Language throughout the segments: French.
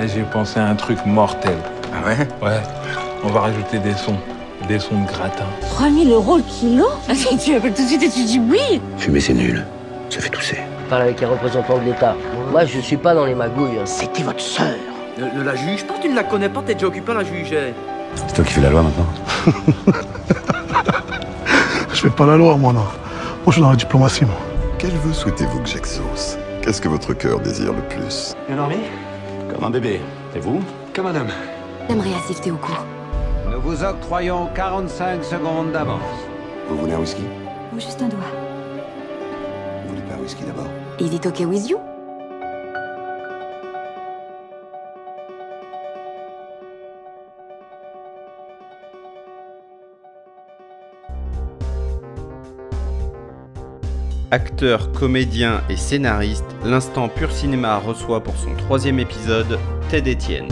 Et j'ai pensé à un truc mortel. Ah ouais? Ouais, on va rajouter des sons. Des sons de gratin. 3000 euros le kilo? Tu appelles tout de suite et tu dis oui Fumer, c'est nul. Ça fait tousser. parle avec les représentants de l'État. Moi, je suis pas dans les magouilles. C'était votre sœur Ne, ne la juge pas, tu ne la connais pas, t'es déjà occupé à la juger. C'est toi qui fais la loi maintenant Je fais pas la loi, moi, non. Moi, je suis dans la diplomatie, moi. Quel vœu souhaitez-vous que j'exauce? Qu'est-ce que votre cœur désire le plus? Bien dormi Comme un bébé. Et vous Comme un homme. J'aimerais assister au cours. Nous vous octroyons 45 secondes d'avance. Vous voulez un whisky? Ou juste un doigt. Vous voulez pas un whisky d'abord? Is it okay with you? Acteur, comédien et scénariste, l'instant Pur Cinéma reçoit pour son troisième épisode Ted Etienne.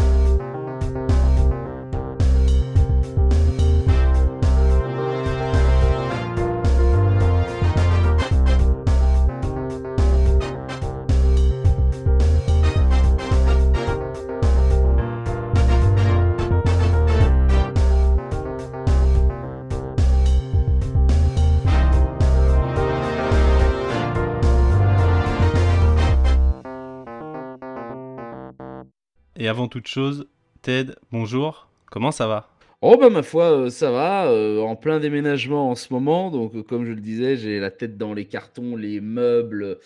Et avant toute chose, Ted, bonjour, comment ça va? Oh bah ma foi, euh, ça va, euh, en plein déménagement en ce moment, donc euh, comme je le disais, j'ai la tête dans les cartons, les meubles,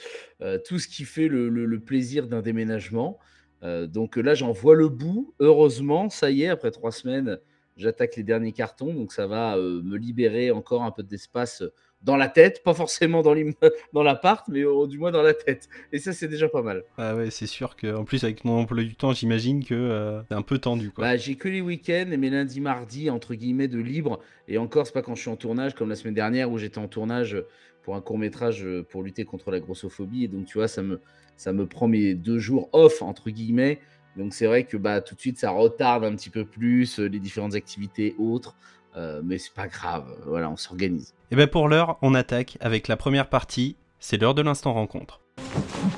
tout ce qui fait le, le- plaisir d'un déménagement. Donc là, j'en vois le bout. Heureusement, ça y est, après trois semaines, j'attaque les derniers cartons, donc ça va me libérer encore un peu d'espace dans la tête, pas forcément dans l'appart, mais au- du moins dans la tête. Et ça, c'est déjà pas mal. Ah ouais, c'est sûr que, en plus avec mon emploi du temps, j'imagine que euh, c'est un peu tendu quoi. Bah, j'ai que les week-ends et mes lundis, mardis, entre guillemets, de libre. Et encore, c'est pas quand je suis en tournage, comme la semaine dernière où j'étais en tournage pour un court métrage pour lutter contre la grossophobie. Et donc, tu vois, ça me, ça me prend mes deux jours off, entre guillemets. Donc, c'est vrai que bah, tout de suite, ça retarde un petit peu plus euh, les différentes activités autres. Euh, mais c'est pas grave. Voilà, on s'organise. Et ben pour l'heure, on attaque avec la première partie, c'est l'heure de l'instant rencontre.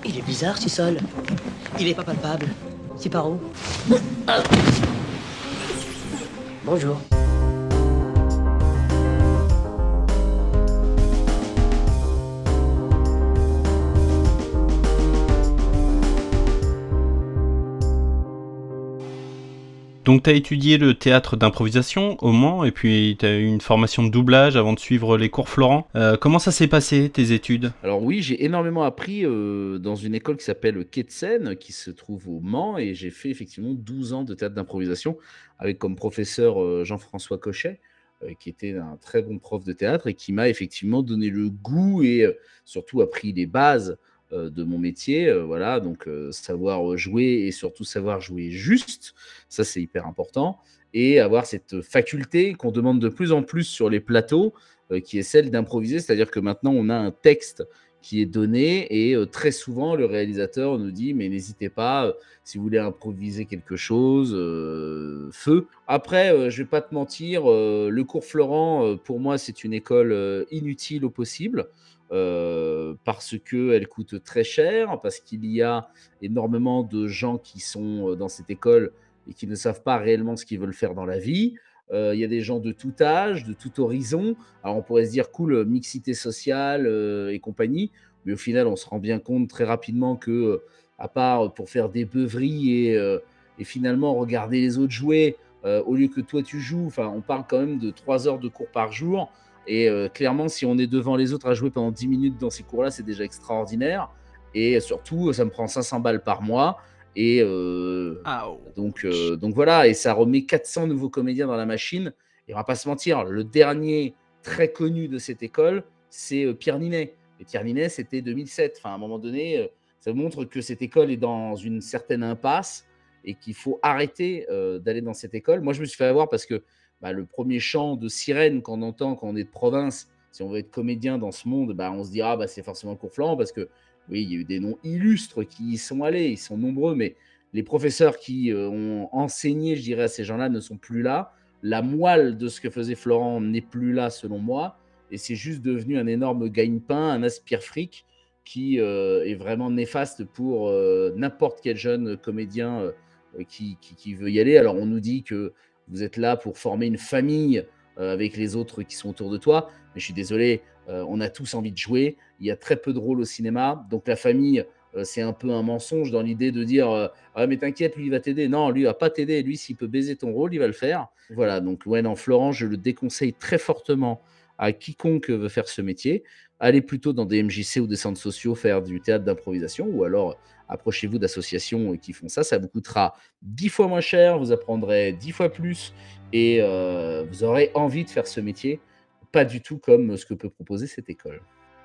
Il est bizarre, ce sol. Il est pas palpable. C'est par où? Bonjour. Donc t'as étudié le théâtre d'improvisation au Mans, et puis t'as eu une formation de doublage avant de suivre les cours Florent. Euh, comment ça s'est passé, tes études? Alors oui, j'ai énormément appris euh, dans une école qui s'appelle Seine, qui se trouve au Mans, et j'ai fait effectivement 12 ans de théâtre d'improvisation avec comme professeur euh, Jean-François Cochet, qui était un très bon prof de théâtre et qui m'a effectivement donné le goût et surtout appris les bases de mon métier. euh, voilà, donc euh, savoir jouer et surtout savoir jouer juste, ça c'est hyper important, et avoir cette faculté qu'on demande de plus en plus sur les plateaux, euh, qui est celle d'improviser, c'est-à-dire que maintenant on a un texte qui est donné et euh, très souvent le réalisateur nous dit mais n'hésitez pas euh, si vous voulez improviser quelque chose euh, feu. Après euh, je vais pas te mentir euh, le cours Florent euh, pour moi c'est une école euh, inutile au possible euh, parce que elle coûte très cher parce qu'il y a énormément de gens qui sont euh, dans cette école et qui ne savent pas réellement ce qu'ils veulent faire dans la vie. Euh, il y a des gens de tout âge, de tout horizon. Alors on pourrait se dire cool, mixité sociale et compagnie, mais au final on se rend bien compte très rapidement que, à part pour faire des beuveries et, finalement regarder les autres jouer, au lieu que toi tu joues, enfin on parle quand même de 3 heures de cours par jour, et euh, clairement si on est devant les autres à jouer pendant 10 minutes dans ces cours-là, c'est déjà extraordinaire, et surtout ça me prend 500 balles par mois, et euh, donc, euh, donc voilà, et ça remet 400 nouveaux comédiens dans la machine. Et on va pas se mentir, le dernier très connu de cette école, c'est euh, Pierre Ninet. Et Pierre Ninet, c'était 2007. Enfin, à un moment donné, euh, ça montre que cette école est dans une certaine impasse et qu'il faut arrêter euh, d'aller dans cette école. Moi, je me suis fait avoir parce que bah, le premier chant de sirène qu'on entend quand on est de province, si on veut être comédien dans ce monde, bah, on se dira bah, c'est forcément cours Florent parce que oui, il y a eu des noms illustres qui y sont allés, ils sont nombreux, mais les professeurs qui euh, ont enseigné, je dirais, à ces gens-là ne sont plus là. La moelle de ce que faisait Florent n'est plus là, selon moi, et c'est juste devenu un énorme gagne-pain, un aspire-fric qui euh, est vraiment néfaste pour euh, n'importe quel jeune comédien qui veut y aller. Alors on nous dit que vous êtes là pour former une famille euh, avec les autres qui sont autour de toi, mais je suis désolé, euh, on a tous envie de jouer. Il y a très peu de rôles au cinéma, donc la famille, euh, c'est un peu un mensonge dans l'idée de dire ah mais t'inquiète, lui il va t'aider. Non, lui il va pas t'aider. Lui s'il peut baiser ton rôle, il va le faire. Voilà, donc ouais, non, Florent, je le déconseille très fortement à quiconque veut faire ce métier. Allez plutôt dans des MJC ou des centres sociaux faire du théâtre d'improvisation ou alors approchez-vous d'associations qui font ça. Ça vous coûtera dix fois moins cher, vous apprendrez dix fois plus et euh, vous aurez envie de faire ce métier. Pas du tout comme ce que peut proposer cette école.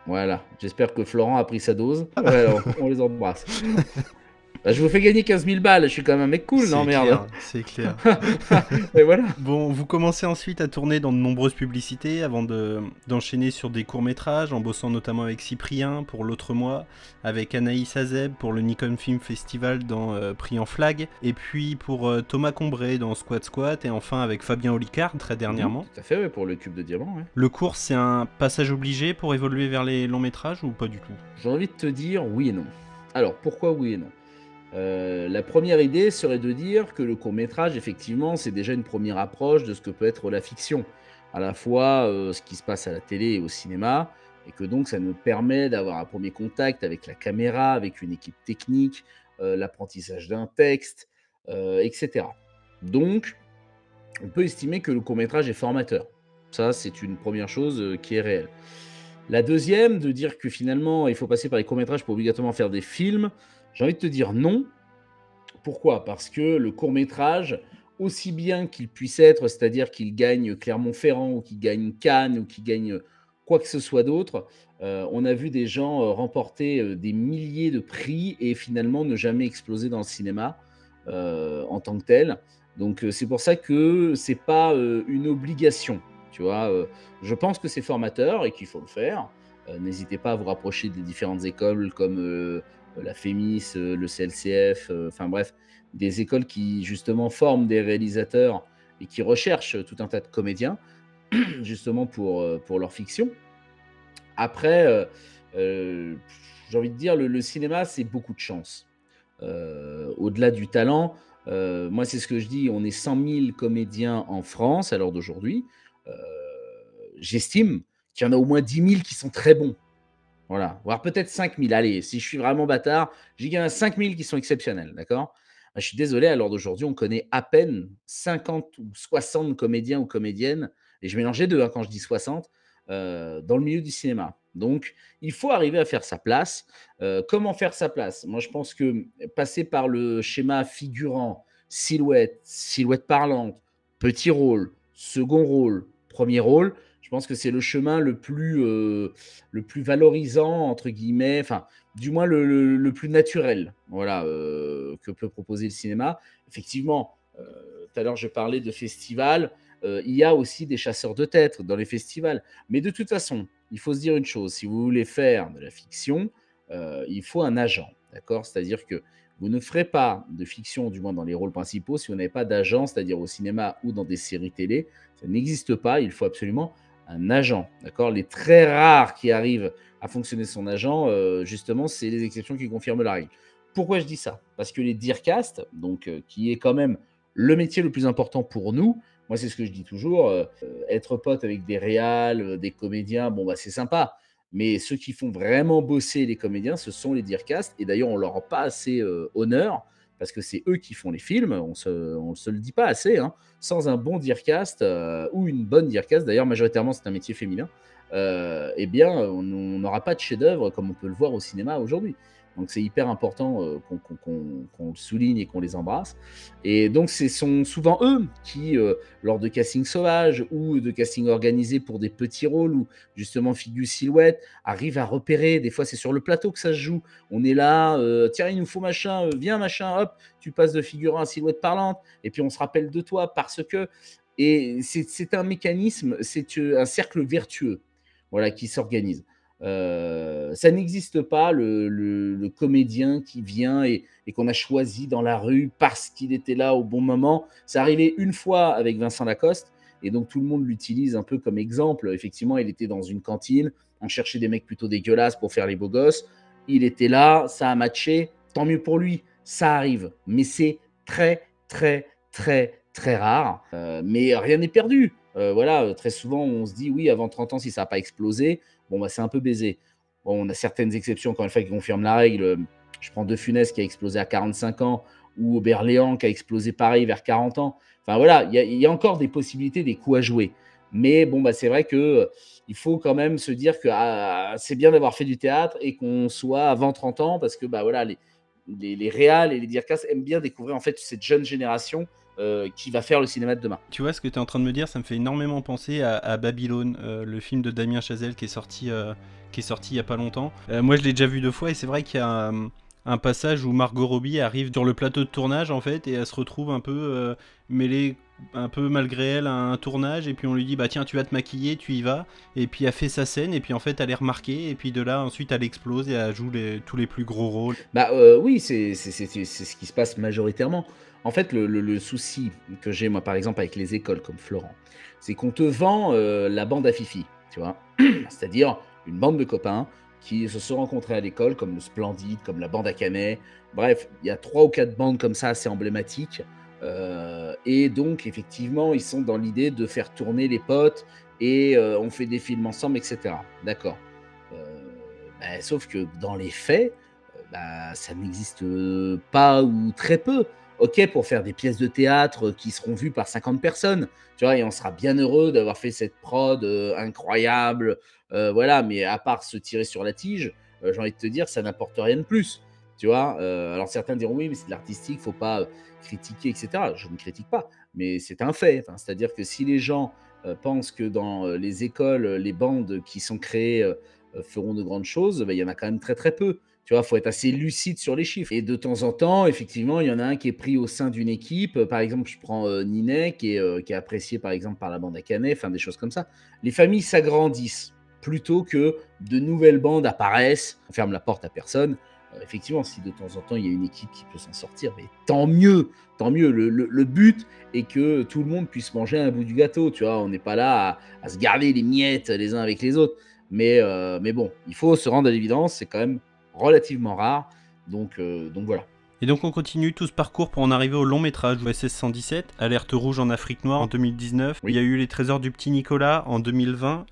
Voilà, j'espère que Florent a pris sa dose. Ouais, on les embrasse. Bah, je vous fais gagner 15 000 balles, je suis quand même un mec cool, non C'est merde. clair, C'est clair. Et voilà. Bon, vous commencez ensuite à tourner dans de nombreuses publicités avant de- d'enchaîner sur des courts-métrages, en bossant notamment avec Cyprien pour L'autre mois, avec Anaïs Azeb pour le Nikon Film Festival dans euh, Prix en Flag, et puis pour euh, Thomas Combré dans Squat Squat, et enfin avec Fabien Olicard très dernièrement. Tout à fait, ouais, pour le cube de diamant. ouais. Le cours, c'est un passage obligé pour évoluer vers les longs métrages ou pas du tout? J'ai envie de te dire oui et non. Alors, pourquoi oui et non? Euh, La première idée serait de dire que le court métrage, effectivement, c'est déjà une première approche de ce que peut être la fiction, à la fois euh, ce qui se passe à la télé et au cinéma, et que donc ça nous permet d'avoir un premier contact avec la caméra, avec une équipe technique, euh, l'apprentissage d'un texte, etc. Donc, on peut estimer que le court métrage est formateur. Ça, c'est une première chose qui est réelle. La deuxième, de dire que finalement, il faut passer par les courts-métrages pour obligatoirement faire des films, j'ai envie de te dire non. Pourquoi? Parce que le court-métrage, aussi bien qu'il puisse être, c'est-à-dire qu'il gagne Clermont-Ferrand ou qu'il gagne Cannes ou qu'il gagne quoi que ce soit d'autre, euh, on a vu des gens euh, remporter euh, des milliers de prix et finalement ne jamais exploser dans le cinéma euh, en tant que tel. Donc euh, c'est pour ça que c'est pas euh, une obligation. Tu vois, euh, je pense que c'est formateur et qu'il faut le faire. Euh, N'hésitez pas à vous rapprocher des différentes écoles comme euh, la FEMIS, euh, le CLCF, euh, enfin bref, des écoles qui justement forment des réalisateurs et qui recherchent tout un tas de comédiens justement pour, euh, pour leur fiction. Après, euh, euh, j'ai envie de dire, le, le cinéma, c'est beaucoup de chance. Euh, Au-delà du talent, euh, moi, c'est ce que je dis, on est 100 000 comédiens en France à l'heure d'aujourd'hui. Euh, J'estime qu'il y en a au moins 10 000 qui sont très bons. Voilà, voire peut-être 5 000. Allez, si je suis vraiment bâtard, je dis qu'il y en a 5 000 qui sont exceptionnels, d'accord? Je suis désolé, à l'heure d'aujourd'hui, on connaît à peine 50 ou 60 comédiens ou comédiennes, et je mélange les deux hein, quand je dis 60, euh, dans le milieu du cinéma. Donc, il faut arriver à faire sa place. Euh, comment faire sa place? Moi, je pense que passer par le schéma figurant, silhouette, silhouette parlante, petit rôle, second rôle, premier rôle, je pense que c'est le chemin le plus, euh, le plus valorisant, entre guillemets, enfin, du moins le, le- plus naturel voilà, euh, que peut proposer le cinéma. Effectivement, euh, tout à l'heure, je parlais de festivals. il y a aussi des chasseurs de tête dans les festivals. Mais de toute façon, il faut se dire une chose si vous voulez faire de la fiction, il faut un agent. D'accord? C'est-à-dire que vous ne ferez pas de fiction, du moins dans les rôles principaux, si vous n'avez pas d'agent, c'est-à-dire au cinéma ou dans des séries télé. Ça n'existe pas. Il faut absolument un agent. D'accord? Les très rares qui arrivent à fonctionner son agent, euh, justement, c'est les exceptions qui confirment la règle. Pourquoi je dis ça? Parce que les Dearcast, donc euh, qui est quand même le métier le plus important pour nous, moi c'est ce que je dis toujours, euh, être pote avec des réals, des comédiens, bon bah c'est sympa, mais ceux qui font vraiment bosser les comédiens, ce sont les Dearcast, et d'ailleurs on leur rend pas assez honneur, parce que c'est eux qui font les films, on on se le dit pas assez, hein. sans un bon Dearcast, euh, ou une bonne Dearcast, d'ailleurs majoritairement c'est un métier féminin, euh, eh bien, on n'aura pas de chef-d'œuvre comme on peut le voir au cinéma aujourd'hui. Donc, c'est hyper important euh, qu'on le souligne et qu'on les embrasse. Et donc, ce sont souvent eux qui, euh, lors de casting sauvage ou de casting organisé pour des petits rôles ou justement figure silhouette, arrivent à repérer. Des fois, c'est sur le plateau que ça se joue. On est là, euh, tiens, il nous faut machin, viens machin, hop, tu passes de figurant à silhouette parlante. Et puis, on se rappelle de toi parce que. Et c'est un mécanisme, c'est un cercle vertueux voilà, qui s'organise. Euh, ça n'existe pas, le, comédien qui vient et, qu'on a choisi dans la rue parce qu'il était là au bon moment. C'est arrivé une fois avec Vincent Lacoste, et donc tout le monde l'utilise un peu comme exemple. Effectivement, il était dans une cantine, on cherchait des mecs plutôt dégueulasses pour faire les beaux gosses. Il était là, ça a matché, tant mieux pour lui, ça arrive. Mais c'est très, très, très, très rare. Euh, mais rien n'est perdu. Euh, voilà, très souvent, on se dit, oui, avant 30 ans, si ça n'a pas explosé, bon, bah, c'est un peu baisé. On a certaines exceptions, encore une fois, qui confirment la règle. Je prends De Funès qui a explosé à 45 ans, ou Berléand qui a explosé pareil vers 40 ans. Enfin voilà, il y, a encore des possibilités, des coups à jouer. Mais bon, bah, c'est vrai que il faut quand même se dire que ah, c'est bien d'avoir fait du théâtre et qu'on soit avant 30 ans parce que bah, voilà, les, les, les réals et les dircas aiment bien découvrir en fait cette jeune génération euh, qui va faire le cinéma de demain. Tu vois, ce que tu es en train de me dire, ça me fait énormément penser à, Babylone, euh, le film de Damien Chazelle qui est sorti, euh, qui est sorti il y a pas longtemps. moi, je l'ai déjà vu deux fois et c'est vrai qu'il y a un passage où Margot Robbie arrive sur le plateau de tournage en fait et elle se retrouve un peu mêlée un peu malgré elle un tournage et puis on lui dit bah tiens tu vas te maquiller tu y vas et puis elle fait sa scène et puis en fait elle est remarquée et puis de là ensuite elle explose et elle joue tous les plus gros rôles bah oui c'est ce qui se passe majoritairement en fait le, souci que j'ai moi par exemple avec les écoles comme Florent c'est qu'on te vend euh, la bande à Fifi tu vois c'est à dire une bande de copains qui se sont rencontrés à l'école comme le Splendide comme la bande à Canet bref il y a trois ou quatre bandes comme ça assez emblématiques euh, et donc, effectivement, ils sont dans l'idée de faire tourner les potes et euh, on fait des films ensemble, etc. D'accord. Bah, sauf que dans les faits, bah, ça n'existe pas ou très peu. Ok, pour faire des pièces de théâtre qui seront vues par 50 personnes, tu vois, et on sera bien heureux d'avoir fait cette prod incroyable, voilà, mais à part se tirer sur la tige, j'ai envie de te dire, ça n'apporte rien de plus. Tu vois, euh, alors certains diront oui, mais c'est de l'artistique, faut pas euh, critiquer, etc. Je ne critique pas, mais c'est un fait. C'est-à-dire que si les gens euh, pensent que dans les écoles, les bandes qui sont créées feront de grandes choses, ben, il y en a quand même très très peu. Tu vois, faut être assez lucide sur les chiffres. Et de temps en temps, effectivement, il y en a un qui est pris au sein d'une équipe. Par exemple, je prends Ninet, qui est, qui est apprécié par exemple par la bande à Canet, enfin des choses comme ça. Les familles s'agrandissent plutôt que de nouvelles bandes apparaissent. On ferme la porte à personne. Euh, effectivement, si de temps en temps il y a une équipe qui peut s'en sortir, mais tant mieux, tant mieux. Le, but est que tout le monde puisse manger un bout du gâteau, tu vois. On n'est pas là à, se garder les miettes les uns avec les autres. Mais, euh, mais bon, il faut se rendre à l'évidence, c'est quand même relativement rare. Donc, euh, donc voilà. Et donc on continue tout ce parcours pour en arriver au long métrage OSS 117, Alerte rouge en Afrique noire en 2019. Il y a eu Les Trésors du petit Nicolas en 2020.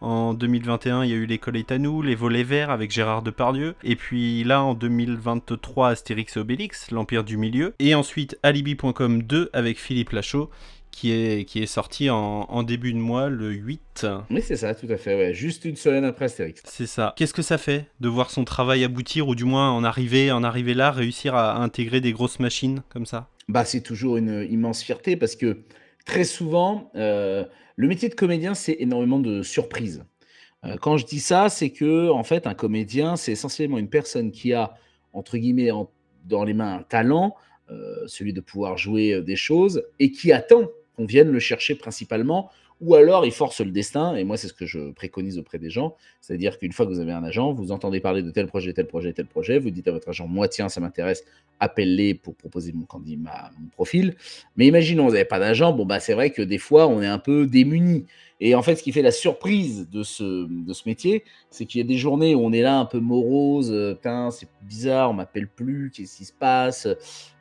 En 2021, il y a eu l'école nous, les volets verts avec Gérard Depardieu. Et puis là, en 2023, Astérix et Obélix, l'Empire du Milieu. Et ensuite, Alibi.com 2 avec Philippe Lachaud. Qui est, qui est sorti en, début de mois, le 8. Oui, c'est ça, tout à fait. Ouais. Juste une semaine après Astérix. C'est ça. Qu'est-ce que ça fait de voir son travail aboutir, ou du moins en arriver, en arriver là, réussir à intégrer des grosses machines comme ça? Bah, c'est toujours une immense fierté parce que très souvent, euh, le métier de comédien, c'est énormément de surprises. Euh, quand je dis ça, c'est que en fait, un comédien, c'est essentiellement une personne qui a entre guillemets dans les mains un talent, euh, celui de pouvoir jouer des choses, et qui attend qu'on vienne le chercher principalement ou alors il force le destin, et moi c'est ce que je préconise auprès des gens, c'est-à-dire qu'une fois que vous avez un agent, vous entendez parler de tel projet, tel projet, tel projet, vous dites à votre agent, moi tiens, ça m'intéresse, appelle-les pour proposer mon candidat, mon profil. Mais imaginons, vous n'avez pas d'agent, bon bah c'est vrai que des fois on est un peu démuni. Et en fait, ce qui fait la surprise de ce, de ce métier, c'est qu'il y a des journées où on est là un peu morose, euh, putain, c'est bizarre, on m'appelle plus, qu'est-ce qui se passe?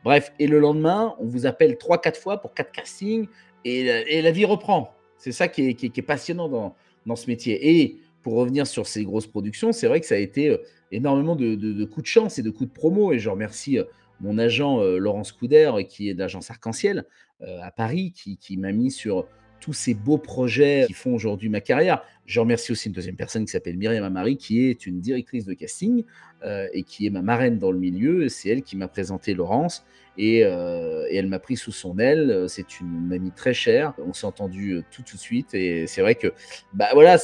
Bref, et le lendemain, on vous appelle 3-4 fois pour 4 castings, et, et la vie reprend. C'est ça qui est, passionnant dans, ce métier. Et pour revenir sur ces grosses productions, c'est vrai que ça a été euh, énormément de, coups de chance et de coups de promo. Et je remercie euh, mon agent euh, Laurence Couder, qui est d'agence Arc-en-Ciel à Paris, qui m'a mis sur tous ces beaux projets qui font aujourd'hui ma carrière. Je remercie aussi une deuxième personne qui s'appelle Myriam Amari, qui est une directrice de casting euh, et qui est ma marraine dans le milieu. C'est elle qui m'a présenté Laurence et, euh, elle m'a pris sous son aile. C'est une amie très chère. On s'est entendu euh, tout, de suite et c'est vrai que bah voilà,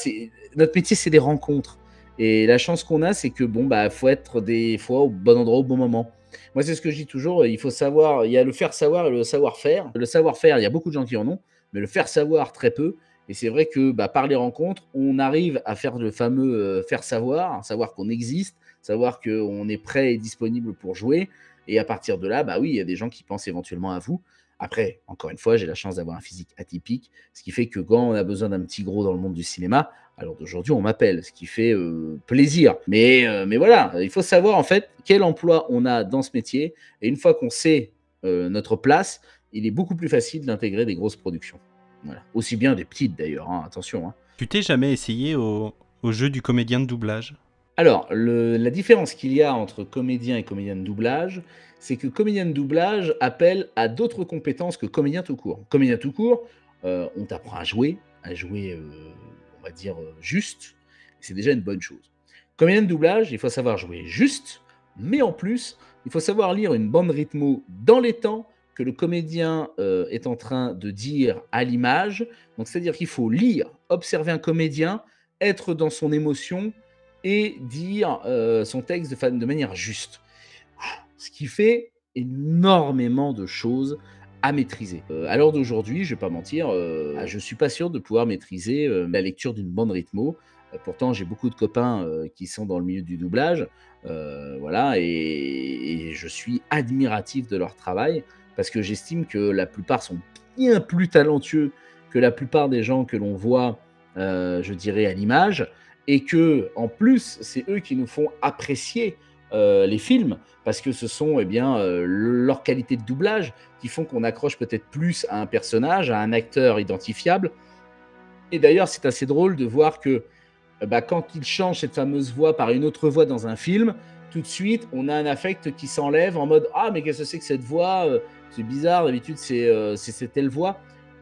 notre métier, c'est des rencontres. Et la chance qu'on a, c'est que bon bah faut être des fois au bon endroit au bon moment. Moi, c'est ce que je dis toujours. Il faut savoir. Il y a le faire savoir et le savoir faire. Le savoir faire, il y a beaucoup de gens qui en ont mais le faire savoir très peu. Et c'est vrai que bah, par les rencontres, on arrive à faire le fameux euh, faire savoir, savoir qu'on existe, savoir qu'on est prêt et disponible pour jouer. Et à partir de là, bah oui, il y a des gens qui pensent éventuellement à vous. Après, encore une fois, j'ai la chance d'avoir un physique atypique, ce qui fait que quand on a besoin d'un petit gros dans le monde du cinéma, alors d'aujourd'hui, on m'appelle, ce qui fait euh, plaisir. Mais, euh, mais voilà, il faut savoir en fait quel emploi on a dans ce métier. Et une fois qu'on sait notre place, il est beaucoup plus facile d'intégrer des grosses productions. Voilà. Aussi bien des petites d'ailleurs, hein, attention. hein. Tu t'es jamais essayé au, au jeu du comédien de doublage? Alors, le- la différence qu'il y a entre comédien et comédien de doublage, c'est que comédien de doublage appelle à d'autres compétences que comédien tout court. Comédien tout court, euh, on t'apprend à jouer, à jouer, euh, on va dire, euh, juste. C'est déjà une bonne chose. Comédien de doublage, il faut savoir jouer juste, mais en plus, il faut savoir lire une bande rythmo dans les temps que le comédien euh, est en train de dire à l'image. Donc, c'est-à-dire qu'il faut lire, observer un comédien, être dans son émotion et dire euh, son texte de, manière juste. Ce qui fait énormément de choses à maîtriser. Euh, à l'heure d'aujourd'hui, je vais pas mentir, euh, je suis pas sûr de pouvoir maîtriser euh, la lecture d'une bande rythmo. Pourtant, j'ai beaucoup de copains qui sont dans le milieu du doublage, voilà, et je suis admiratif de leur travail parce que j'estime que la plupart sont bien plus talentueux que la plupart des gens que l'on voit, euh, je dirais, à l'image, et que en plus, c'est eux qui nous font apprécier euh, les films parce que ce sont eh bien euh, leur qualité de doublage qui font qu'on accroche peut-être plus à un personnage, à un acteur identifiable. Et d'ailleurs, c'est assez drôle de voir que bah, quand il change cette fameuse voix par une autre voix dans un film, tout de suite, on a un affect qui s'enlève en mode Ah, mais qu'est-ce que c'est que cette voix Euh, C'est bizarre, d'habitude, c'est euh, telle voix.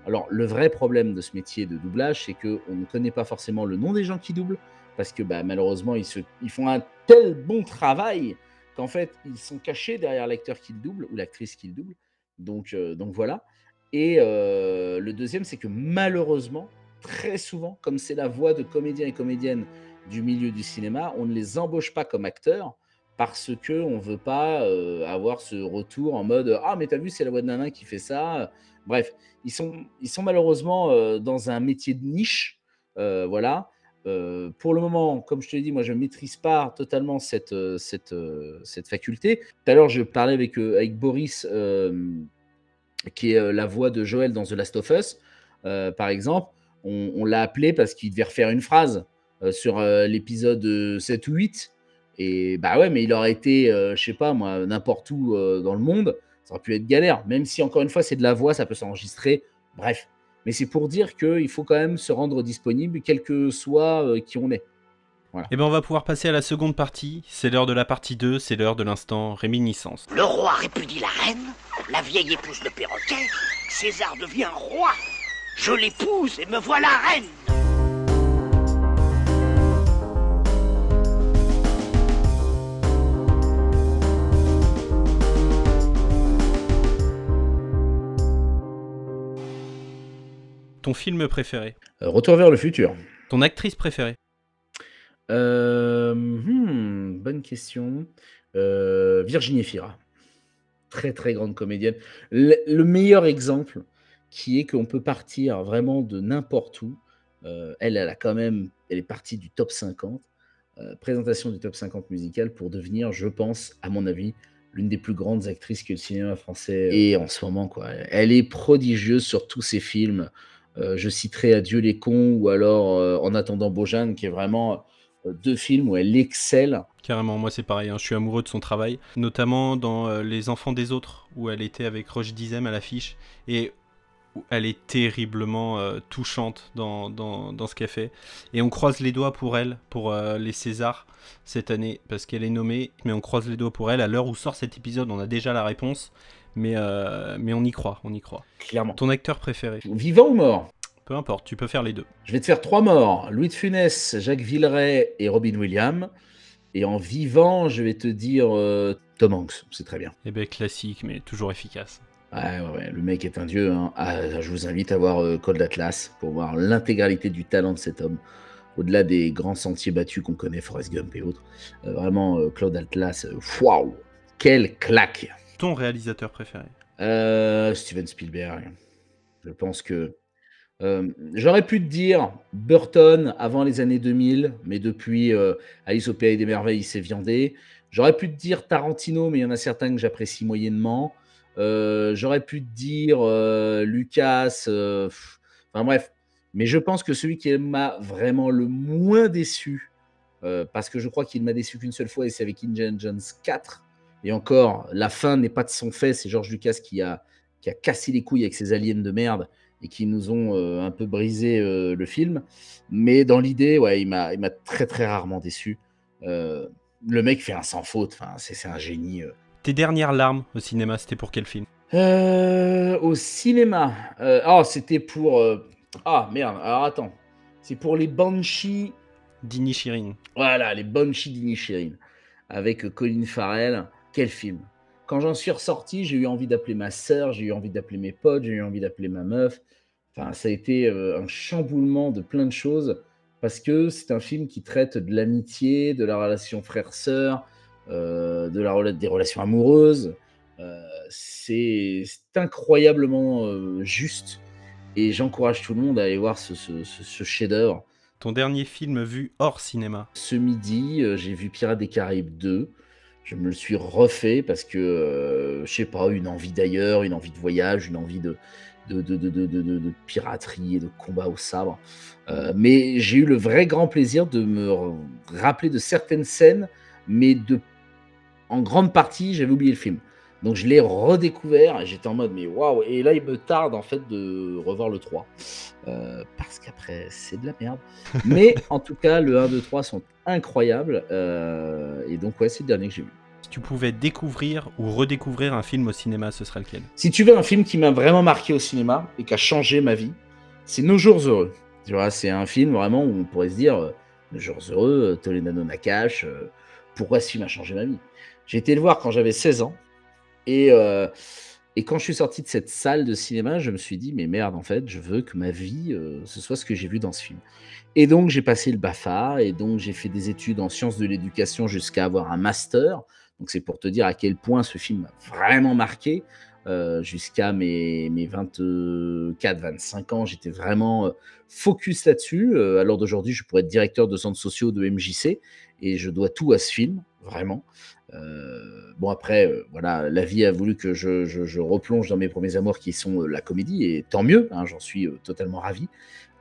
Alors, le vrai problème de ce métier de doublage, c'est qu'on ne connaît pas forcément le nom des gens qui doublent, parce que bah, malheureusement, ils, se- ils font un tel bon travail qu'en fait, ils sont cachés derrière l'acteur qui le double ou l'actrice qui le double. Donc, euh, donc voilà. Et euh, le deuxième, c'est que malheureusement, très souvent, comme c'est la voix de comédiens et comédiennes du milieu du cinéma, on ne les embauche pas comme acteurs parce que on veut pas euh, avoir ce retour en mode ah mais t'as vu c'est la voix de Nana qui fait ça. Bref, ils sont ils sont malheureusement euh, dans un métier de niche, euh, voilà. Pour le moment, comme je te l'ai dit, moi je ne maîtrise pas totalement cette, cette, cette faculté. Tout à l'heure, je parlais avec, avec Boris, qui est la voix de Joël dans The Last of Us, par exemple. On, on l'a appelé parce qu'il devait refaire une phrase sur l'épisode euh, 7 ou 8. Et bah ouais, mais il aurait été, euh, je sais pas moi, n'importe où euh, dans le monde, ça aurait pu être galère. Même si, encore une fois, c'est de la voix, ça peut s'enregistrer. Bref. Mais c'est pour dire qu'il faut quand même se rendre disponible, quel que soit euh, qui on est. Voilà. Eh ben on va pouvoir passer à la seconde partie. C'est l'heure de la partie 2, c'est l'heure de l'instant réminiscence. Le roi répudie la reine, la vieille épouse le perroquet, César devient roi. Je l'épouse et me voilà reine. Ton film préféré Euh, Retour vers le futur. Ton actrice préférée Euh, hmm, bonne question. Euh, Virginie Fira. Très très grande comédienne. Le, le meilleur exemple qui est qu'on peut partir vraiment de n'importe où. Euh, elle, elle a quand même, elle est partie du top 50. euh, présentation du top 50 musical pour devenir, je pense, à mon avis, l'une des plus grandes actrices que le cinéma français ait en ce moment. Quoi. Elle est prodigieuse sur tous ses films. Euh, je citerai Adieu les cons ou alors euh, En attendant Beaujeanne, qui est vraiment euh, deux films où elle excelle. Carrément, moi c'est pareil, hein, je suis amoureux de son travail, notamment dans Les Enfants des Autres, où elle était avec Roche Dizem à l'affiche, et elle est terriblement touchante dans, dans, ce qu'elle fait. Et on croise les doigts pour elle, pour les Césars cette année, parce qu'elle est nommée, mais on croise les doigts pour elle. À l'heure où sort cet épisode, on a déjà la réponse, mais, euh, mais on y croit, on y croit. Clairement. Ton acteur préféré Vivant ou mort? Peu importe, tu peux faire les deux. Je vais te faire trois morts. Louis de Funès, Jacques Villeray et Robin Williams. Et en vivant, je vais te dire euh, Tom Hanks. C'est très bien. Eh ben classique, mais toujours efficace. Ouais, ouais, ouais, le mec est un dieu. hein. Ah, je vous invite à voir euh, Col d'Atlas pour voir l'intégralité du talent de cet homme. Au-delà des grands sentiers battus qu'on connaît, Forrest Gump et autres. Euh, vraiment, Claude Atlas, waouh Quelle claque Ton réalisateur préféré Euh, Steven Spielberg. Je pense que. euh, J'aurais pu te dire Burton avant les années 2000, mais depuis euh, Alice au Pays des Merveilles, il s'est viandé. J'aurais pu te dire Tarantino, mais il y en a certains que j'apprécie moyennement. J'aurais pu te dire Lucas. enfin bref. Mais je pense que celui qui m'a vraiment le moins déçu, parce que je crois qu'il m'a déçu qu'une seule fois, et c'est avec Indiana Jones 4, Et encore, la fin n'est pas de son fait, c'est George Lucas qui a, qui a cassé les couilles avec ses aliens de merde et qui nous ont euh, un peu brisé euh, le film. Mais dans l'idée, ouais, il m'a très très rarement déçu. Euh, le mec fait un sans faute, enfin, c'est un génie. Tes dernières larmes au cinéma, c'était pour quel film? Au cinéma. Oh, c'était pour. Ah merde, alors attends. C'est pour les Banshees. D'Inishirin. Voilà, les Banshees d'Inishirin. Avec Colin Farrell. Quel film? Quand j'en suis ressorti, j'ai eu envie d'appeler ma sœur, j'ai eu envie d'appeler mes potes, j'ai eu envie d'appeler ma meuf. Enfin, ça a été euh, un chamboulement de plein de choses. Parce que c'est un film qui traite de l'amitié, de la relation frère-sœur, euh, de la rela- des relations amoureuses. Euh, c'est incroyablement euh, juste et j'encourage tout le monde à aller voir ce, ce- ce- ce chef-d'œuvre. Ton dernier film vu hors cinéma? Ce midi, j'ai vu Pirates des Caraïbes 2. Je me le suis refait parce que, euh, je sais pas, une envie d'ailleurs, une envie de voyage, une envie de, de, de, de, de- de- de- de piraterie et de combat au sabre. Euh, mais j'ai eu le vrai grand plaisir de me rappeler de certaines scènes, mais de, en grande partie, j'avais oublié le film. Donc je l'ai redécouvert et j'étais en mode, mais waouh! Et là, il me tarde en fait de revoir le 3. Euh, parce qu'après, c'est de la merde. Mais en tout cas, le 1, 2, 3 sont incroyables. euh, et donc, ouais, c'est le dernier que j'ai vu. Tu pouvais découvrir ou redécouvrir un film au cinéma, ce serait lequel? Si tu veux un film qui m'a vraiment marqué au cinéma et qui a changé ma vie, c'est Nos Jours Heureux. C'est un film vraiment où on pourrait se dire euh, Nos Jours Heureux, euh, Toledano Nakash, euh, pourquoi ce film a changé ma vie? J'ai été le voir quand j'avais 16 ans. Et, quand je suis sorti de cette salle de cinéma, je me suis dit, mais merde, en fait, je veux que ma vie, ce soit ce que j'ai vu dans ce film. Et donc, j'ai passé le BAFA, et donc j'ai fait des études en sciences de l'éducation jusqu'à avoir un master. Donc, c'est pour te dire à quel point ce film m'a vraiment marqué. Euh, jusqu'à mes, mes 24-25 ans, j'étais vraiment euh, focus là-dessus. Euh, à l'heure d'aujourd'hui, je pourrais être directeur de centres sociaux de MJC, et je dois tout à ce film, vraiment. Euh, bon après, voilà, la vie a voulu que je, replonge dans mes premiers amours qui sont la comédie, et tant mieux, hein, j'en suis totalement ravi.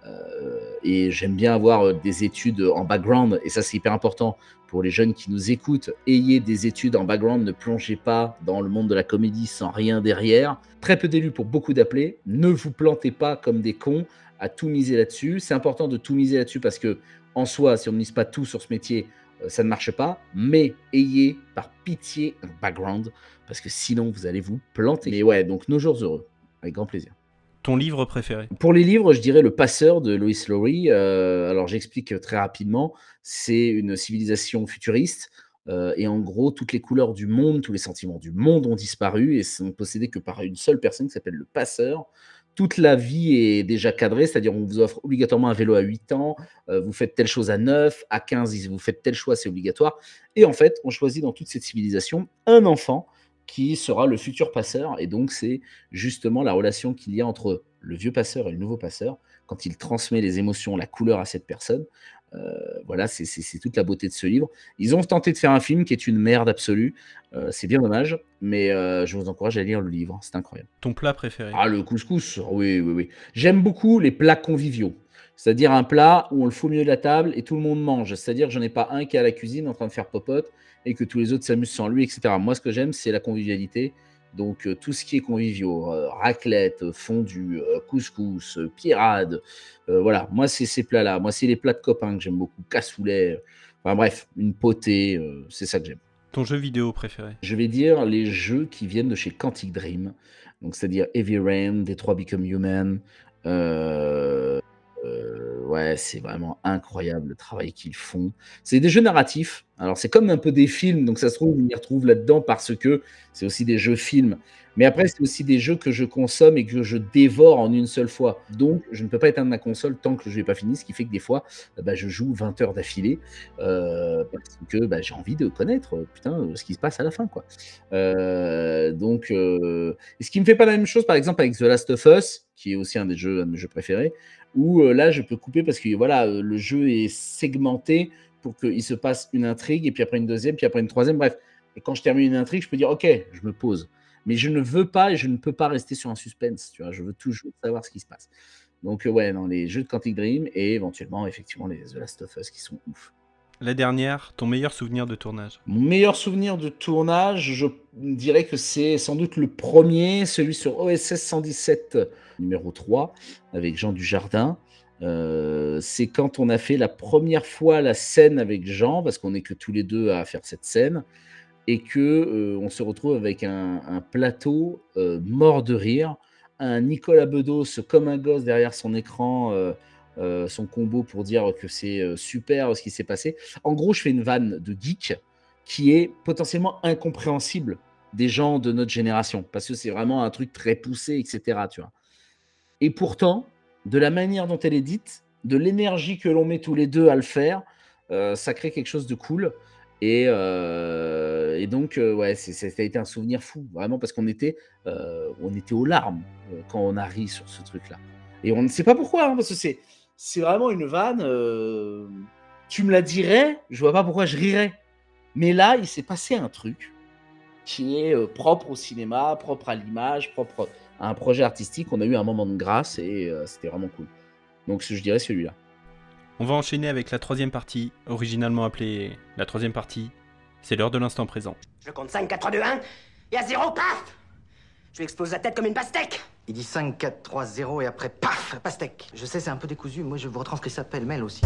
Euh, et j'aime bien avoir euh, des études en background, et ça c'est hyper important pour les jeunes qui nous écoutent. Ayez des études en background, ne plongez pas dans le monde de la comédie sans rien derrière. Très peu d'élus pour beaucoup d'appelés. Ne vous plantez pas comme des cons à tout miser là-dessus. C'est important de tout miser là-dessus parce que en soi, si on ne mise pas tout sur ce métier, euh, ça ne marche pas, mais ayez par pitié un background, parce que sinon vous allez vous planter. Mais ouais, donc nos jours heureux, avec grand plaisir. Ton livre préféré Pour les livres, je dirais Le Passeur de Lois Lowry. Euh, alors j'explique très rapidement, c'est une civilisation futuriste. euh, et en gros, toutes les couleurs du monde, tous les sentiments du monde ont disparu et sont possédés que par une seule personne qui s'appelle le passeur. Toute la vie est déjà cadrée, c'est-à-dire on vous offre obligatoirement un vélo à 8 ans, euh, vous faites telle chose à 9, à 15, vous faites tel choix, c'est obligatoire. Et en fait, on choisit dans toute cette civilisation un enfant qui sera le futur passeur. Et donc, c'est justement la relation qu'il y a entre le vieux passeur et le nouveau passeur quand il transmet les émotions, la couleur à cette personne. Euh, voilà, c'est- toute la beauté de ce livre. Ils ont tenté de faire un film qui est une merde absolue. Euh, c'est bien dommage, mais euh, je vous encourage à lire le livre. C'est incroyable. Ton plat préféré Ah, le couscous, oui, oui, oui. J'aime beaucoup les plats conviviaux. C'est-à-dire un plat où on le fout au milieu de la table et tout le monde mange. C'est-à-dire que j'en ai pas un qui est à la cuisine en train de faire popote et que tous les autres s'amusent sans lui, etc. Moi, ce que j'aime, c'est la convivialité. Donc, euh, tout ce qui est conviviaux, euh, raclette, euh, fondue, euh, couscous, pirade, voilà. Moi, c'est ces plats-là. Moi, c'est les plats de copains que j'aime beaucoup. Cassoulet, enfin bref, une potée, c'est ça que j'aime. Ton jeu vidéo préféré? Je vais dire les jeux qui viennent de chez Quantic Dream, donc c'est-à-dire Heavy Rain, Detroit Become Human. Euh, ouais, c'est vraiment incroyable le travail qu'ils font. C'est des jeux narratifs. Alors c'est comme un peu des films, donc ça se trouve, on y retrouve là-dedans parce que c'est aussi des jeux films. Mais après, c'est aussi des jeux que je consomme et que je dévore en une seule fois. Donc, je ne peux pas éteindre ma console tant que le jeu n'est pas fini, ce qui fait que des fois, euh, bah, je joue 20 heures d'affilée euh, parce que bah, j'ai envie de connaître euh, putain, ce qui se passe à la fin. Quoi. Donc, euh, ce qui me fait pas la même chose, par exemple, avec The Last of Us, qui est aussi un des jeux, un de mes jeux préférés, où là, je peux couper parce que voilà, le jeu est segmenté pour qu'il se passe une intrigue, et puis après une deuxième, puis après une troisième, bref. Et quand je termine une intrigue, je peux dire, OK, je me pose. Mais je ne veux pas et je ne peux pas rester sur un suspense, tu vois. Je veux toujours savoir ce qui se passe. Donc, euh, ouais, dans les jeux de Quantic Dream et éventuellement, effectivement, les The Last of Us qui sont ouf. la dernière, ton meilleur souvenir de tournage Mon meilleur souvenir de tournage, je dirais que c'est sans doute le premier, celui sur OSS 117, numéro 3, avec Jean Dujardin. Euh, c'est quand on a fait la première fois la scène avec Jean, parce qu'on n'est que tous les deux à faire cette scène, et que euh, on se retrouve avec un, plateau euh, mort de rire, un Nicolas Bedos comme un gosse derrière son écran, son combo pour dire que c'est super ce qui s'est passé. En gros, je fais une vanne de geek qui est potentiellement incompréhensible des gens de notre génération, parce que c'est vraiment un truc très poussé, etc. Tu vois. Et pourtant, de la manière dont elle est dite, de l'énergie que l'on met tous les deux à le faire, euh, ça crée quelque chose de cool. Et, euh, donc, euh, ouais, ça a été un souvenir fou, vraiment, parce qu'on était, euh, on était aux larmes quand on a ri sur ce truc-là. Et on ne sait pas pourquoi, hein, parce que c'est, c'est vraiment une vanne. tu me la dirais, je vois pas pourquoi je rirais. Mais là, il s'est passé un truc qui est propre au cinéma, propre à l'image, propre à un projet artistique. On a eu un moment de grâce et euh, c'était vraiment cool. Donc, je dirais celui-là. On va enchaîner avec la troisième partie, originalement appelée la troisième partie. C'est l'heure de l'instant présent. Je compte 5, 4, 3, 2, 1, et à 0, paf Je lui explose la tête comme une pastèque Il dit 5, 4, 3, 0 et après, paf, pastèque. Je sais, c'est un peu décousu. Moi, je vous retranscris ça pêle-mêle aussi.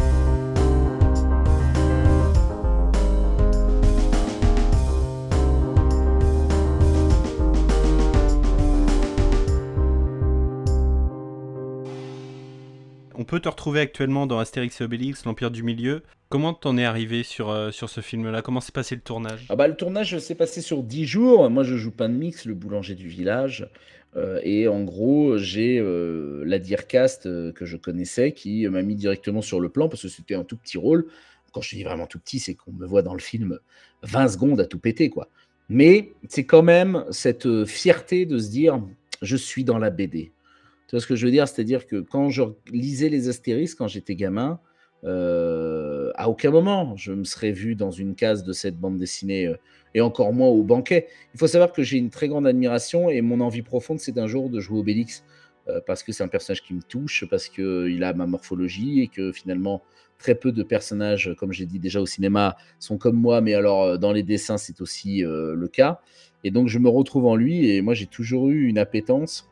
Te retrouver actuellement dans Astérix et Obélix, l'Empire du Milieu. Comment t'en es arrivé sur, euh, sur ce film-là? Comment s'est passé le tournage? Ah bah, le tournage s'est passé sur 10 jours. Moi, je joue Pain de Mix, le boulanger du village. Euh, et en gros, j'ai euh, la Dircast euh, que je connaissais qui m'a mis directement sur le plan parce que c'était un tout petit rôle. Quand je dis vraiment tout petit, c'est qu'on me voit dans le film 20 secondes à tout péter, quoi. Mais c'est quand même cette fierté de se dire je suis dans la BD. Tu vois ce que je veux dire? C'est-à-dire que quand je lisais les Astérix quand j'étais gamin, euh, à aucun moment je me serais vu dans une case de cette bande dessinée euh, et encore moins au banquet. Il faut savoir que j'ai une très grande admiration et mon envie profonde, c'est d'un jour de jouer Obélix euh, parce que c'est un personnage qui me touche, parce qu'il a ma morphologie et que finalement, très peu de personnages, comme j'ai dit déjà au cinéma, sont comme moi, mais alors dans les dessins, c'est aussi le cas. Et donc, je me retrouve en lui et moi, j'ai toujours eu une appétence.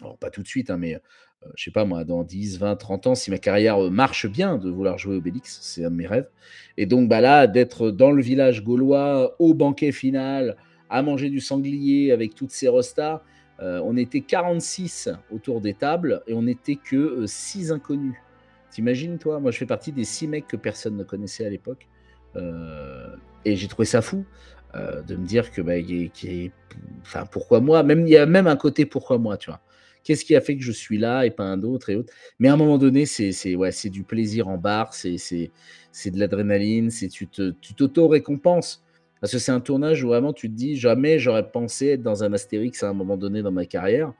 Alors, pas tout de suite, hein, mais euh, je sais pas moi, dans 10, 20, 30 ans, si ma carrière euh, marche bien, de vouloir jouer Obélix, c'est un de mes rêves. Et donc bah là, d'être dans le village gaulois, au banquet final, à manger du sanglier avec toutes ces restas, euh, on était 46 autour des tables et on n'était que 6 inconnus. T'imagines, toi? Moi, je fais partie des 6 mecs que personne ne connaissait à l'époque. Et j'ai trouvé ça fou de me dire que, bah, y y enfin, pourquoi moi? Même Il y a même un côté pourquoi moi, tu vois? Qu'est-ce qui a fait que je suis là et pas un autre et autres Mais à un moment donné, c'est ouais, du plaisir en barre, c'est de l'adrénaline, tu t'auto-récompenses. Parce que c'est un tournage où vraiment tu te dis jamais j'aurais pensé être dans un Astérix à un moment donné dans ma carrière.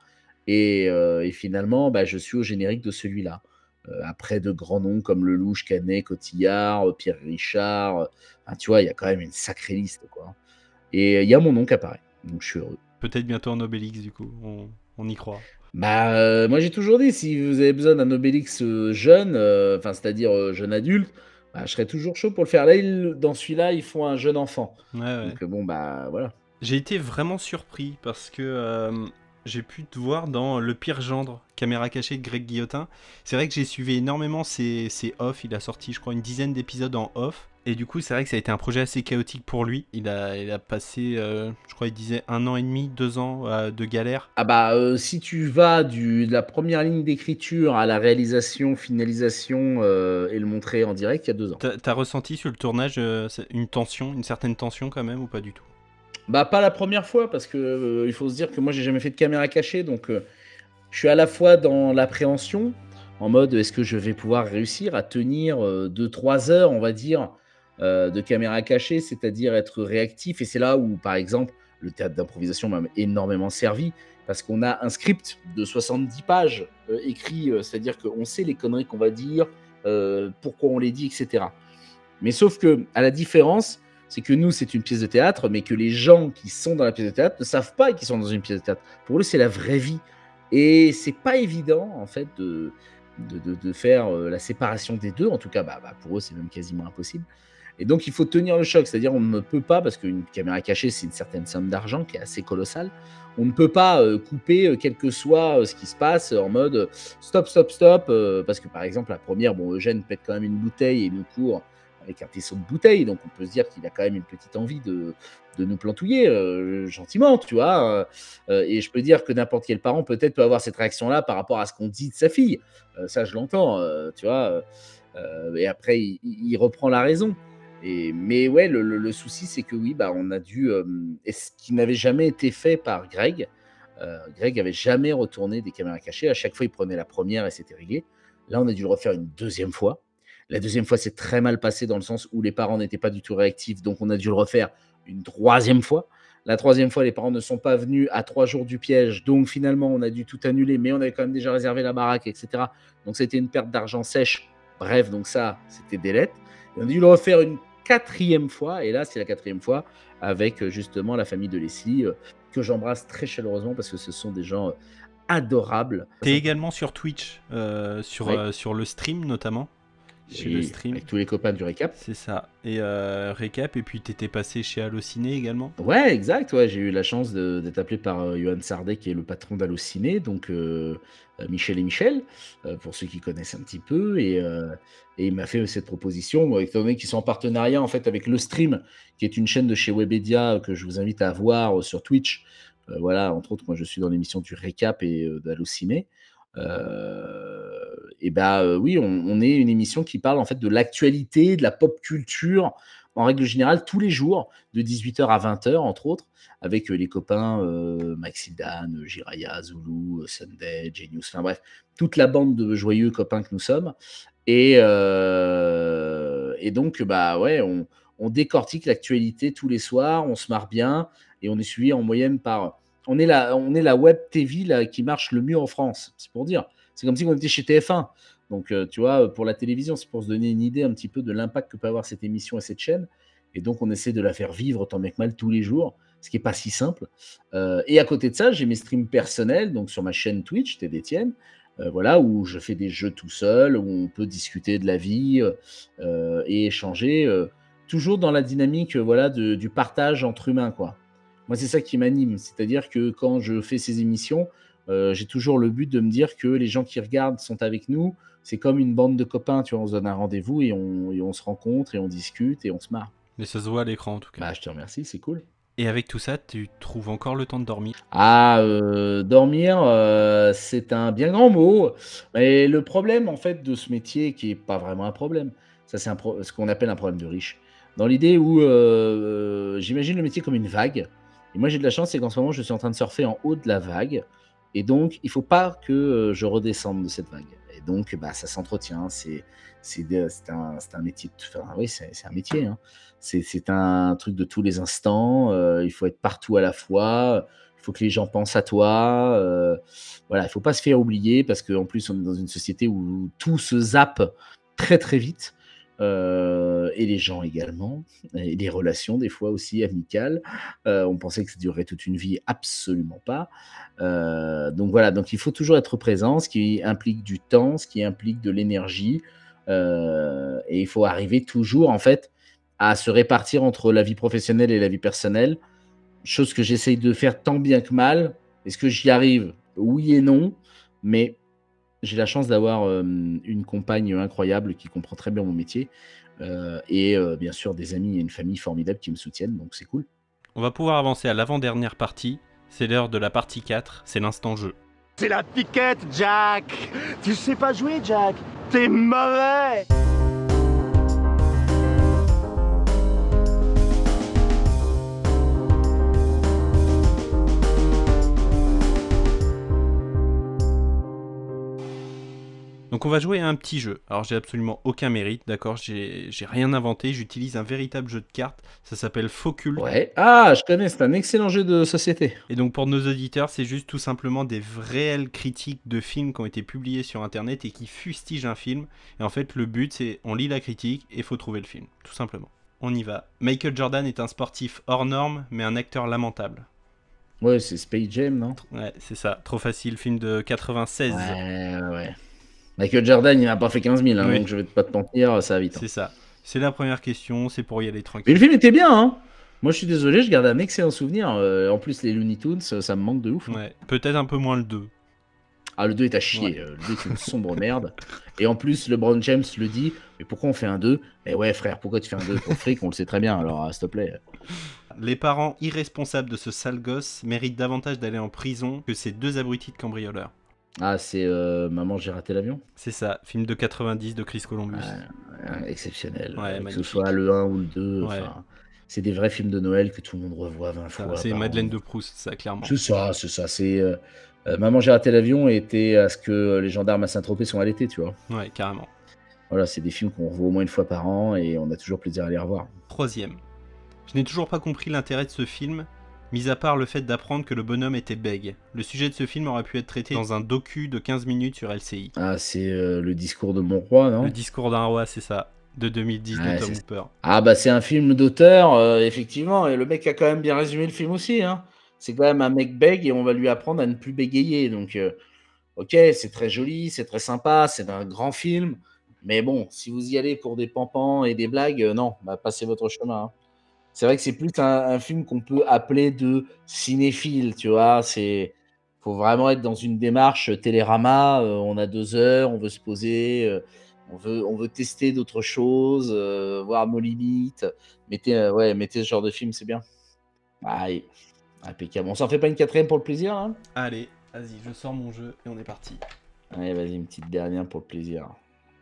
Et, euh, finalement, bah, je suis au générique de celui-là. Euh, après de grands noms comme Lelouch, Canet, Cotillard, Pierre Richard. euh, tu vois, il y a quand même une sacrée liste. Quoi. Et il y a mon nom qui apparaît. Donc je suis heureux. Peut-être bientôt en Obélix, du coup. On y croit. Bah, euh, moi j'ai toujours dit, si vous avez besoin d'un Obélix euh, jeune, euh, enfin c'est-à-dire euh, jeune adulte, bah, je serais toujours chaud pour le faire. Là, ils- dans celui-là, ils font un jeune enfant. Ouais, ouais. Donc euh, bon, bah voilà. J'ai été vraiment surpris parce que euh, j'ai pu te voir dans Le Pire Gendre, caméra cachée de Greg Guillotin. C'est vrai que j'ai suivi énormément ses, ses off. Il a sorti, je crois, une dizaine d'épisodes en off. Et du coup, c'est vrai que ça a été un projet assez chaotique pour lui. Il a, il a passé, euh, je crois, il disait un an et demi, deux ans euh, de galère. Ah bah, euh, si tu vas du, de la première ligne d'écriture à la réalisation, finalisation et le montrer en direct, il y a deux ans. T'as t'as ressenti sur le tournage une tension, une certaine tension quand même, ou pas du tout? Bah pas la première fois parce que il faut se dire que moi j'ai jamais fait de caméra cachée donc je suis à la fois dans l'appréhension en mode est-ce que je vais pouvoir réussir à tenir 2-3 heures on va dire de caméra cachée c'est-à-dire être réactif et c'est là où par exemple le théâtre d'improvisation m'a énormément servi parce qu'on a un script de 70 pages euh, écrit euh, c'est-à-dire qu'on sait les conneries qu'on va dire euh, pourquoi on les dit etc mais sauf que à la différence c'est que nous, c'est une pièce de théâtre, mais que les gens qui sont dans la pièce de théâtre ne savent pas qu'ils sont dans une pièce de théâtre. Pour eux, c'est la vraie vie. Et c'est pas évident, en fait, de, faire euh, la séparation des deux. En tout cas, bah, bah, pour eux, c'est même quasiment impossible. Et donc, il faut tenir le choc, c'est-à-dire on ne peut pas, parce qu'une caméra cachée, c'est une certaine somme d'argent qui est assez colossale, on ne peut pas euh, couper, euh, quel que soit euh, ce qui se passe, en mode stop, stop, stop, parce que par exemple, la première, bon, Eugène pète quand même une bouteille et nous court avec un tesson de bouteille, donc on peut se dire qu'il a quand même une petite envie de, de nous plantouiller gentiment, tu vois. euh, et je peux dire que n'importe quel parent peut-être peut avoir cette réaction-là par rapport à ce qu'on dit de sa fille. Ça, je l'entends, tu vois. et après, il reprend la raison. Mais ouais, le, souci, c'est que oui, bah, on a dû. euh, et ce qui n'avait jamais été fait par Greg. euh, Greg avait jamais retourné des caméras cachées. À chaque fois, il prenait la première et c'était réglé. Là, on a dû le refaire une deuxième fois. La deuxième fois, c'est très mal passé dans le sens où les parents n'étaient pas du tout réactifs. Donc, on a dû le refaire une troisième fois. La troisième fois, les parents ne sont pas venus à trois jours du piège. Donc, finalement, on a dû tout annuler. Mais on avait quand même déjà réservé la baraque, etc. Donc, c'était une perte d'argent sèche. Bref, donc ça, c'était délette. Et on a dû le refaire une quatrième fois. Et là, c'est la quatrième fois avec euh, justement la famille de Leslie, euh, que j'embrasse très chaleureusement parce que ce sont des gens euh, adorables. T'es également sur Twitch, euh, sur, euh, sur le stream notamment. Chez le stream. Avec tous les copains du récap. C'est ça. Et euh, récap, et puis t'étais passé chez Allociné également. Ouais, exact. Ouais, j'ai eu la chance d'être appelé par euh, Johan Sardet, qui est le patron d'Allociné, donc euh, Michel et Michel, euh, pour ceux qui connaissent un petit peu. Et, euh, il m'a fait cette proposition, étant donné qu'ils sont en partenariat en fait avec Le Stream, qui est une chaîne de chez Webedia euh, que je vous invite à voir euh, sur Twitch. Euh, voilà, entre autres, moi je suis dans l'émission du récap et euh, d'Allociné. Euh, et bah euh, oui, on, on est une émission qui parle en fait de l'actualité, de la pop culture, en règle générale, tous les jours, de 18h à 20h, entre autres, avec euh, les copains euh, Maxildan, euh, Jiraya, Zulu, euh, Sunday, Genius, enfin bref, toute la bande de joyeux copains que nous sommes. Et, donc, bah on, décortique l'actualité tous les soirs, on se marre bien, et on est suivi en moyenne par. On est la, web TV qui marche le mieux en France, c'est pour dire. C'est comme si on était chez TF1. Donc, euh, tu vois, pour la télévision, c'est pour se donner une idée un petit peu de l'impact que peut avoir cette émission et cette chaîne. Et donc, on essaie de la faire vivre tant bien que mal tous les jours, ce qui n'est pas si simple. Euh, et à côté de ça, j'ai mes streams personnels, donc sur ma chaîne Twitch, Etienne, euh, voilà, où je fais des jeux tout seul, où on peut discuter de la vie euh, et échanger, toujours dans la dynamique voilà, du partage entre humains, quoi. Moi, c'est ça qui m'anime. C'est-à-dire que quand je fais ces émissions, j'ai toujours le but de me dire que les gens qui regardent sont avec nous. C'est comme une bande de copains, tu vois, on se donne un rendez-vous et on, et on se rencontre et on discute et on se marre. Mais ça se voit à l'écran en tout cas. Bah, je te remercie, c'est cool. Et avec tout ça, tu trouves encore le temps de dormir? Ah, euh, dormir, euh, c'est un bien grand mot. Mais le problème, en fait, de ce métier, qui est pas vraiment un problème, ça, c'est pro- ce qu'on appelle un problème de riche. Dans l'idée où euh, j'imagine le métier comme une vague. Et moi, j'ai de la chance, c'est qu'en ce moment, je suis en train de surfer en haut de la vague. Et donc, il faut pas que je redescende de cette vague. Donc, bah, ça s'entretient. C'est un, un métier. oui, c'est un métier. hein. C'est c'est un truc de tous les instants. euh, il faut être partout à la fois. Il faut que les gens pensent à toi. euh, voilà, il faut pas se faire oublier parce qu'en plus, on est dans une société où tout se zappe très très vite. Euh, et les gens également, et les relations des fois aussi amicales. Euh, on pensait que ça durerait toute une vie, absolument pas. Euh, donc voilà, donc il faut toujours être présent, ce qui implique du temps, ce qui implique de l'énergie, et il faut arriver toujours en fait à se répartir entre la vie professionnelle et la vie personnelle, chose que j'essaye de faire tant bien que mal. Est-ce que j'y arrive? Oui et non, mais j'ai la chance d'avoir euh, une compagne incroyable qui comprend très bien mon métier, euh, et euh, bien sûr des amis et une famille formidable qui me soutiennent, donc c'est cool. On va pouvoir avancer à l'avant-dernière partie. C'est l'heure de la partie 4, c'est l'instant jeu. C'est la piquette, Jack Tu sais pas jouer, Jack? T'es mauvais Donc on va jouer à un petit jeu. Alors j'ai absolument aucun mérite, d'accord? J'ai rien inventé, j'utilise un véritable jeu de cartes. Ça s'appelle Focul. Ouais. Ah, je connais, c'est un excellent jeu de société. Et donc pour nos auditeurs, c'est juste tout simplement des réelles critiques de films qui ont été publiés sur internet et qui fustigent un film. Et en fait, le but c'est on lit la critique et faut trouver le film, tout simplement. On y va. Michael Jordan est un sportif hors norme, mais un acteur lamentable. Ouais, c'est Space Jam, non? Ouais, c'est ça. Trop facile, film de 96. Ouais, ouais, ouais. Michael Jordan, il n'a pas fait 15 000, hein, Oui. donc je vais pas te mentir, ça va vite. hein. C'est ça. C'est la première question, c'est pour y aller Mais tranquille. le film était bien, hein Moi, je suis désolé, je garde un excellent souvenir. Euh, en plus, les Looney Tunes, ça ça me manque de ouf. hein. Ouais, peut-être un peu moins le 2. Ah, le 2 est à chier. euh, Le 2 est une sombre merde. Et en plus, LeBron James le dit Mais pourquoi on fait un 2 Eh ouais, frère, pourquoi tu fais un 2 Pour fric, on le sait très bien, alors euh, s'il te plaît. Les parents irresponsables de ce sale gosse méritent davantage d'aller en prison que ces deux abrutis de cambrioleurs. Ah, c'est euh, Maman, j'ai raté l'avion C'est ça, film de 90 de Chris Columbus. Ouais, Exceptionnel. Ouais, euh, que ce soit le 1 ou le 2. Ouais. enfin, C'est des vrais films de Noël que tout le monde revoit 20 Ça, fois. C'est Madeleine an. de Proust, ça, clairement. C'est ça, c'est ça. C'est euh, Maman, j'ai raté l'avion était à ce que les gendarmes à Saint-Tropez sont l'été, tu vois. Ouais, carrément. Voilà, c'est des films qu'on revoit au moins une fois par an et on a toujours plaisir à les revoir. Troisième. Je n'ai toujours pas compris l'intérêt de ce film, mis à part le fait d'apprendre que le bonhomme était bègue. Le sujet de ce film aurait pu être traité dans un docu de 15 minutes sur LCI. Ah, c'est euh, le discours de mon roi, non? Le discours d'un roi, c'est ça, de 2010 Ouais, de Tom Hooper. Ah bah c'est un film d'auteur, euh, effectivement, et le mec a quand même bien résumé le film aussi. Hein. C'est quand même un mec bègue et on va lui apprendre à ne plus bégayer. Donc, euh, ok, c'est très joli, c'est très sympa, c'est un grand film. Mais bon, si vous y allez pour des pampans et des blagues, non, bah, passez votre chemin. hein. C'est vrai que c'est plus un, un film qu'on peut appeler de cinéphile, tu vois. C'est faut vraiment être dans une démarche télérama. euh, on a deux heures, on veut se poser, euh, on veut, on veut tester d'autres choses, euh, voir nos limites. Mettez, ouais, mettez ce genre de film, c'est bien. Aïe, impeccable. On s'en fait pas une quatrième pour le plaisir, là Allez, vas-y, je sors mon jeu et on est parti. Allez, vas-y, une petite dernière pour le plaisir.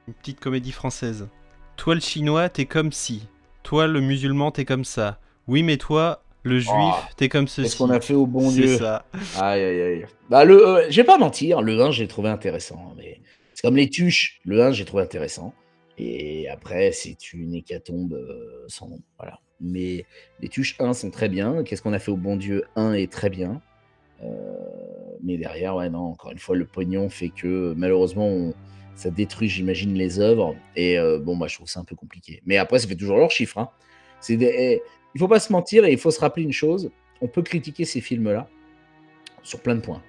Une petite comédie française. Toi le chinois, t'es comme si. Toi le musulman, t'es comme ça. Oui, mais toi, le juif, Oh, t'es comme ceci. Qu'est-ce qu'on a fait au bon C'est Dieu ça. Aïe, aïe, aïe. Bah, le, euh, je vais pas mentir, le 1, j'ai trouvé intéressant. Mais c'est comme les tuches. Le 1, j'ai trouvé intéressant. Et après, c'est une hécatombe euh, sans nom. Voilà. Mais les tuches 1 sont très bien. Qu'est-ce qu'on a fait au bon Dieu? 1 est très bien. Euh, mais derrière, ouais, non, encore une fois, le pognon fait que malheureusement, on- ça détruit, j'imagine, les œuvres. Et euh, bon, moi, je trouve ça un peu compliqué. Mais après, ça fait toujours leurs chiffres. Hein. C'est eh, faut pas se mentir et il faut se rappeler une chose on peut critiquer ces films-là sur plein de points.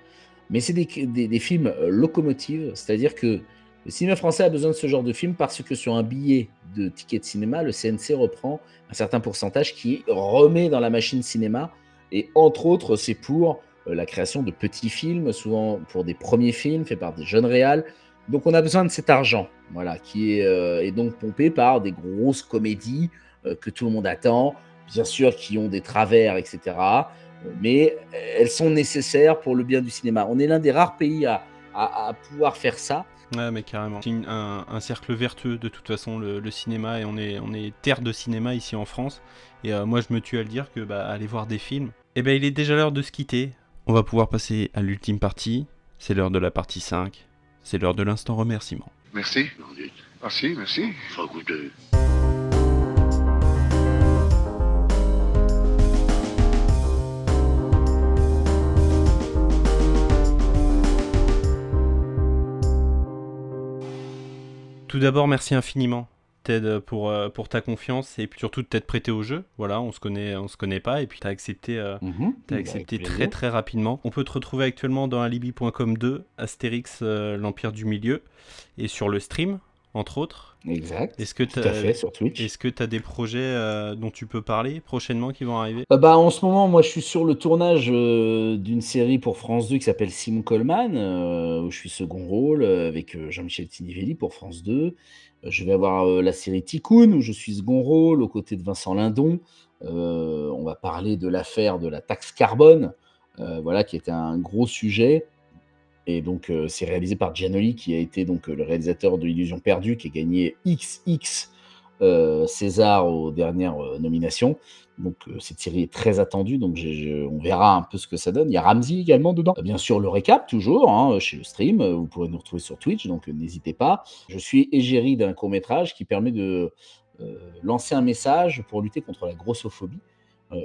Mais c'est des films euh, locomotives, c'est-à-dire que le cinéma français a besoin de ce genre de film parce que sur un billet de ticket de cinéma, le CNC reprend un certain pourcentage qui remet dans la machine cinéma. Et entre autres, c'est pour euh, la création de petits films, souvent pour des premiers films faits par des jeunes réals. Donc on a besoin de cet argent, voilà, qui est, euh, donc pompé par des grosses comédies euh, que tout le monde attend, bien sûr qui ont des travers, etc. euh, Mais elles sont nécessaires pour le bien du cinéma. On est l'un des rares pays à, pouvoir faire ça. Ouais, mais carrément. C'est un, cercle vertueux de toute façon, le, cinéma, et on est, on est terre de cinéma ici en France. Et euh, moi, je me tue à le dire que bah, aller voir des films. Et ben, il est déjà l'heure de se quitter. On va pouvoir passer à l'ultime partie. C'est l'heure de la partie 5. C'est l'heure de l'instant remerciement. Merci. Merci, merci. Enfin, écoutez. Tout d'abord, merci infiniment, Ted, pour, euh, pour ta confiance et puis surtout de t'être prêté au jeu. Voilà, on se connaît, on se connaît pas et puis t'as accepté, euh, t'as Avec accepté très très rapidement. On peut te retrouver actuellement dans alibi.com 2, Astérix, euh, l'Empire du Milieu, et sur le stream, entre autres. Exact. Est-ce que sur Twitch. Est-ce que tu as des projets euh, dont tu peux parler prochainement qui vont arriver? Euh, bah, en ce moment, moi, je suis sur le tournage euh, d'une série pour France 2 qui s'appelle Sim Coleman, euh, où je suis second rôle avec Jean-Michel Tinivelli pour France 2. Je vais avoir euh, la série Tikkun, où je suis second rôle aux côtés de Vincent Lindon. Euh, on va parler de l'affaire de la taxe carbone, euh, voilà, qui était un gros sujet. Et donc, c'est réalisé par Gianoli, qui a été donc le réalisateur de Illusion perdue, qui a gagné XX César aux dernières nominations. Donc, euh, cette série est très attendue. Donc, on verra un peu ce que ça donne. Il y a Ramsey également dedans. Euh, Bien sûr, le récap, toujours, hein, chez le stream. Euh, Vous pourrez nous retrouver sur Twitch, donc euh, n'hésitez pas. Je suis égérie d'un court-métrage qui permet de euh, lancer un message pour lutter contre la grossophobie euh,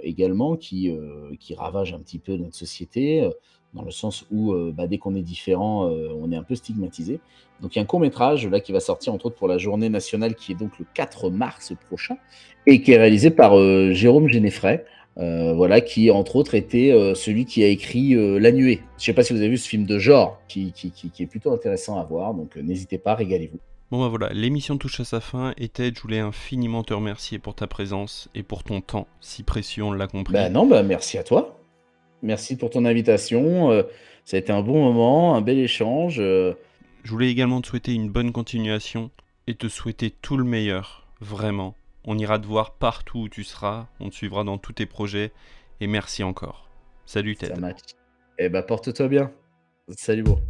également, qui, euh, qui ravage un petit peu notre société. euh, dans le sens où euh, bah, dès qu'on est différent, euh, on est un peu stigmatisé. Donc il y a un court métrage là qui va sortir entre autres pour la journée nationale qui est donc le 4 mars prochain et qui est réalisé par euh, Jérôme Généfray, Euh, voilà, qui entre autres était euh, celui qui a écrit euh, La Nuée. Je sais pas si vous avez vu ce film de genre, qui, qui, qui- est plutôt intéressant à voir, donc euh, n'hésitez pas, régalez-vous. Bon bah voilà, l'émission touche à sa fin et Ted, je voulais infiniment te remercier pour ta présence et pour ton temps si précieux, on l'a compris. Bah non, bah merci à toi. Merci pour ton invitation. euh, ça a été un bon moment, un bel échange. euh, Je voulais également te souhaiter une bonne continuation et te souhaiter tout le meilleur, vraiment. On ira te voir partout où tu seras, on te suivra dans tous tes projets et merci encore. Salut Ted. ça match. Eh bah porte-toi bien. Salut, bon.